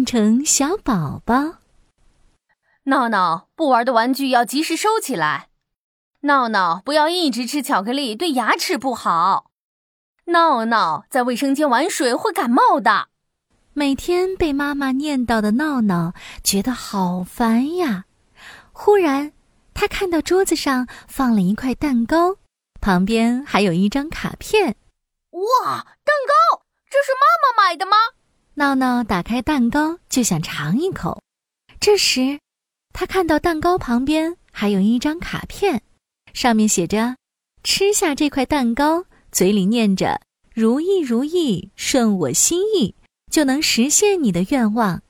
变成小宝宝。闹闹，不玩的玩具要及时收起来。闹闹，不要一直吃巧克力，对牙齿不好。闹闹，在卫生间玩水会感冒的。每天被妈妈念叨的闹闹觉得好烦呀。忽然，他看到桌子上放了一块蛋糕，旁边还有一张卡片。哇，蛋糕！这是妈妈买的吗？闹闹打开蛋糕就想尝一口，这时，他看到蛋糕旁边还有一张卡片，上面写着：“吃下这块蛋糕，嘴里念着‘如意如意，顺我心意’，就能实现你的愿望。”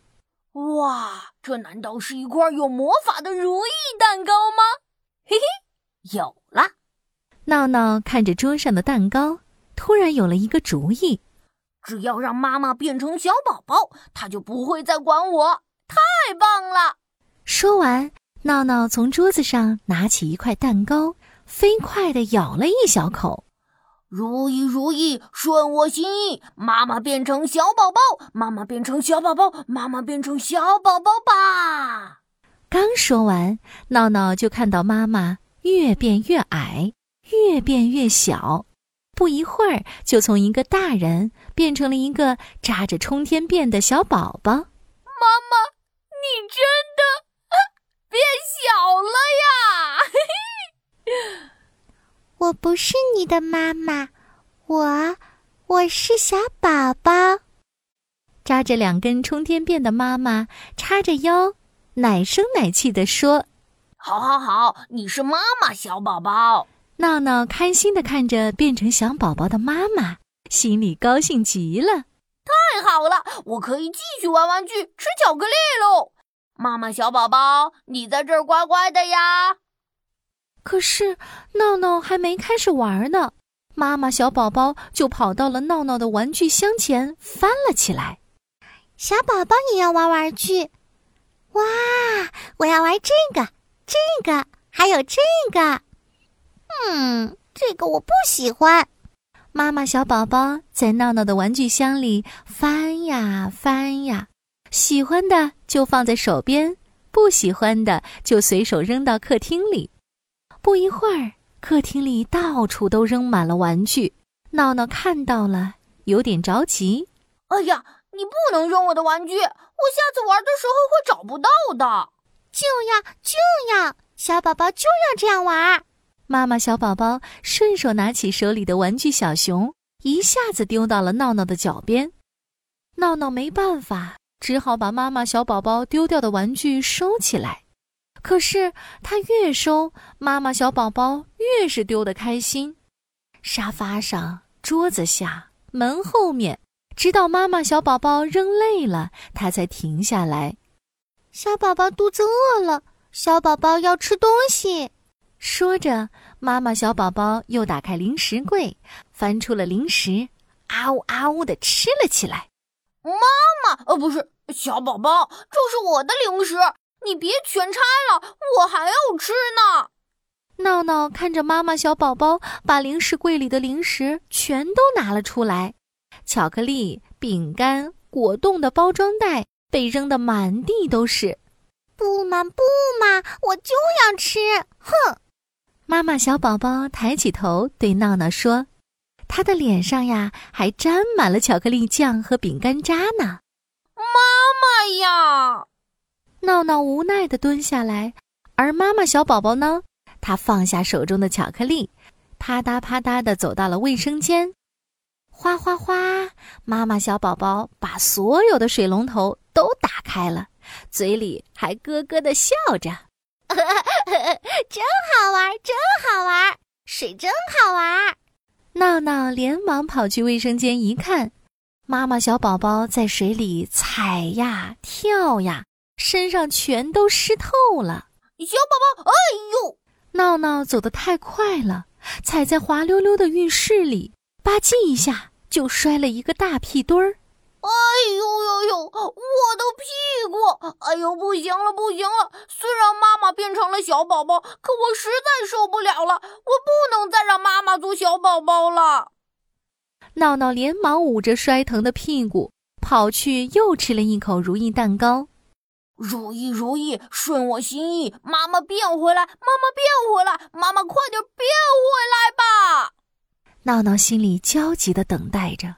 哇，这难道是一块有魔法的如意蛋糕吗？嘿嘿，有了！闹闹看着桌上的蛋糕，突然有了一个主意。只要让妈妈变成小宝宝，她就不会再管我。太棒了！说完，闹闹从桌子上拿起一块蛋糕，飞快地咬了一小口。如意如意，顺我心意。妈妈变成小宝宝，妈妈变成小宝宝，妈妈变成小宝宝吧！刚说完，闹闹就看到妈妈越变越矮，越变越小。不一会儿，就从一个大人变成了一个扎着冲天辫的小宝宝。妈妈，你真的变小了呀！我不是你的妈妈，我我是小宝宝。扎着两根冲天辫的妈妈叉着腰，奶声奶气地说：“好好好，你是妈妈，小宝宝。”闹闹开心的看着变成小宝宝的妈妈，心里高兴极了。太好了，我可以继续玩玩具、吃巧克力喽！妈妈，小宝宝，你在这儿乖乖的呀。可是闹闹还没开始玩呢，妈妈小宝宝就跑到了闹闹的玩具箱前，翻了起来。小宝宝也要玩玩具？哇，我要玩这个、这个，还有这个。嗯，这个我不喜欢。妈妈小宝宝在闹闹的玩具箱里翻呀翻呀，喜欢的就放在手边，不喜欢的就随手扔到客厅里。不一会儿，客厅里到处都扔满了玩具。闹闹看到了，有点着急。哎呀，你不能扔我的玩具，我下次玩的时候会找不到的。就要就要，小宝宝就要这样玩。妈妈小宝宝顺手拿起手里的玩具小熊，一下子丢到了闹闹的脚边。闹闹没办法，只好把妈妈小宝宝丢掉的玩具收起来。可是他越收，妈妈小宝宝越是丢得开心。沙发上、桌子下、门后面，直到妈妈小宝宝扔累了，他才停下来。小宝宝肚子饿了，小宝宝要吃东西。说着，妈妈小宝宝又打开零食柜，翻出了零食，啊呜啊呜的吃了起来。妈妈，呃，不是小宝宝，这是我的零食，你别全拆了，我还要吃呢。闹闹看着妈妈小宝宝把零食柜里的零食全都拿了出来，巧克力、饼干、果冻的包装袋被扔得满地都是。不嘛不嘛，我就要吃！哼！妈妈小宝宝抬起头对闹闹说：“他的脸上呀，还沾满了巧克力酱和饼干渣呢。”妈妈呀！闹闹无奈的蹲下来，而妈妈小宝宝呢，他放下手中的巧克力，啪嗒啪嗒的走到了卫生间。哗哗哗！妈妈小宝宝把所有的水龙头都打开了，嘴里还咯咯的笑着。真好玩，真好玩，水真好玩！闹闹连忙跑去卫生间一看，妈妈小宝宝在水里踩呀跳呀，身上全都湿透了。小宝宝，哎呦！闹闹走得太快了，踩在滑溜溜的浴室里，吧唧一下就摔了一个大屁墩儿。哎呦呦呦！我的屁股！哎呦，不行了，不行了！虽然妈妈变成了小宝宝，可我实在受不了了，我不能再让妈妈做小宝宝了。闹闹连忙捂着摔疼的屁股，跑去又吃了一口如意蛋糕。如意如意，顺我心意，妈妈变回来，妈妈变回来，妈妈快点变回来吧！闹闹心里焦急的等待着。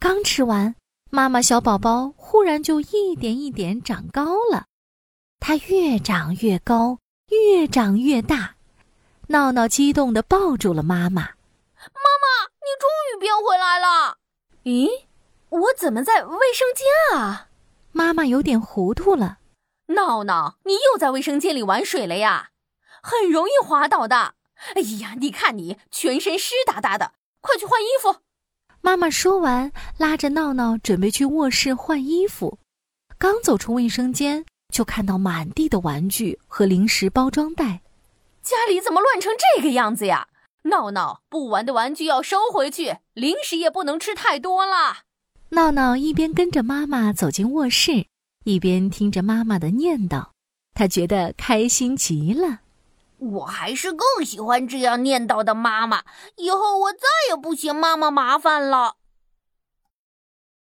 刚吃完，妈妈小宝宝忽然就一点一点长高了，它越长越高，越长越大。闹闹激动的抱住了妈妈。妈妈，你终于变回来了！咦，我怎么在卫生间啊？妈妈有点糊涂了。闹闹，你又在卫生间里玩水了呀？很容易滑倒的。哎呀，你看你全身湿哒哒的，快去换衣服。妈妈说完，拉着闹闹准备去卧室换衣服。刚走出卫生间，就看到满地的玩具和零食包装袋。家里怎么乱成这个样子呀？闹闹，不玩的玩具要收回去，零食也不能吃太多了。闹闹一边跟着妈妈走进卧室。一边听着妈妈的念叨，他觉得开心极了。我还是更喜欢这样念叨的妈妈。以后我再也不嫌妈妈麻烦了。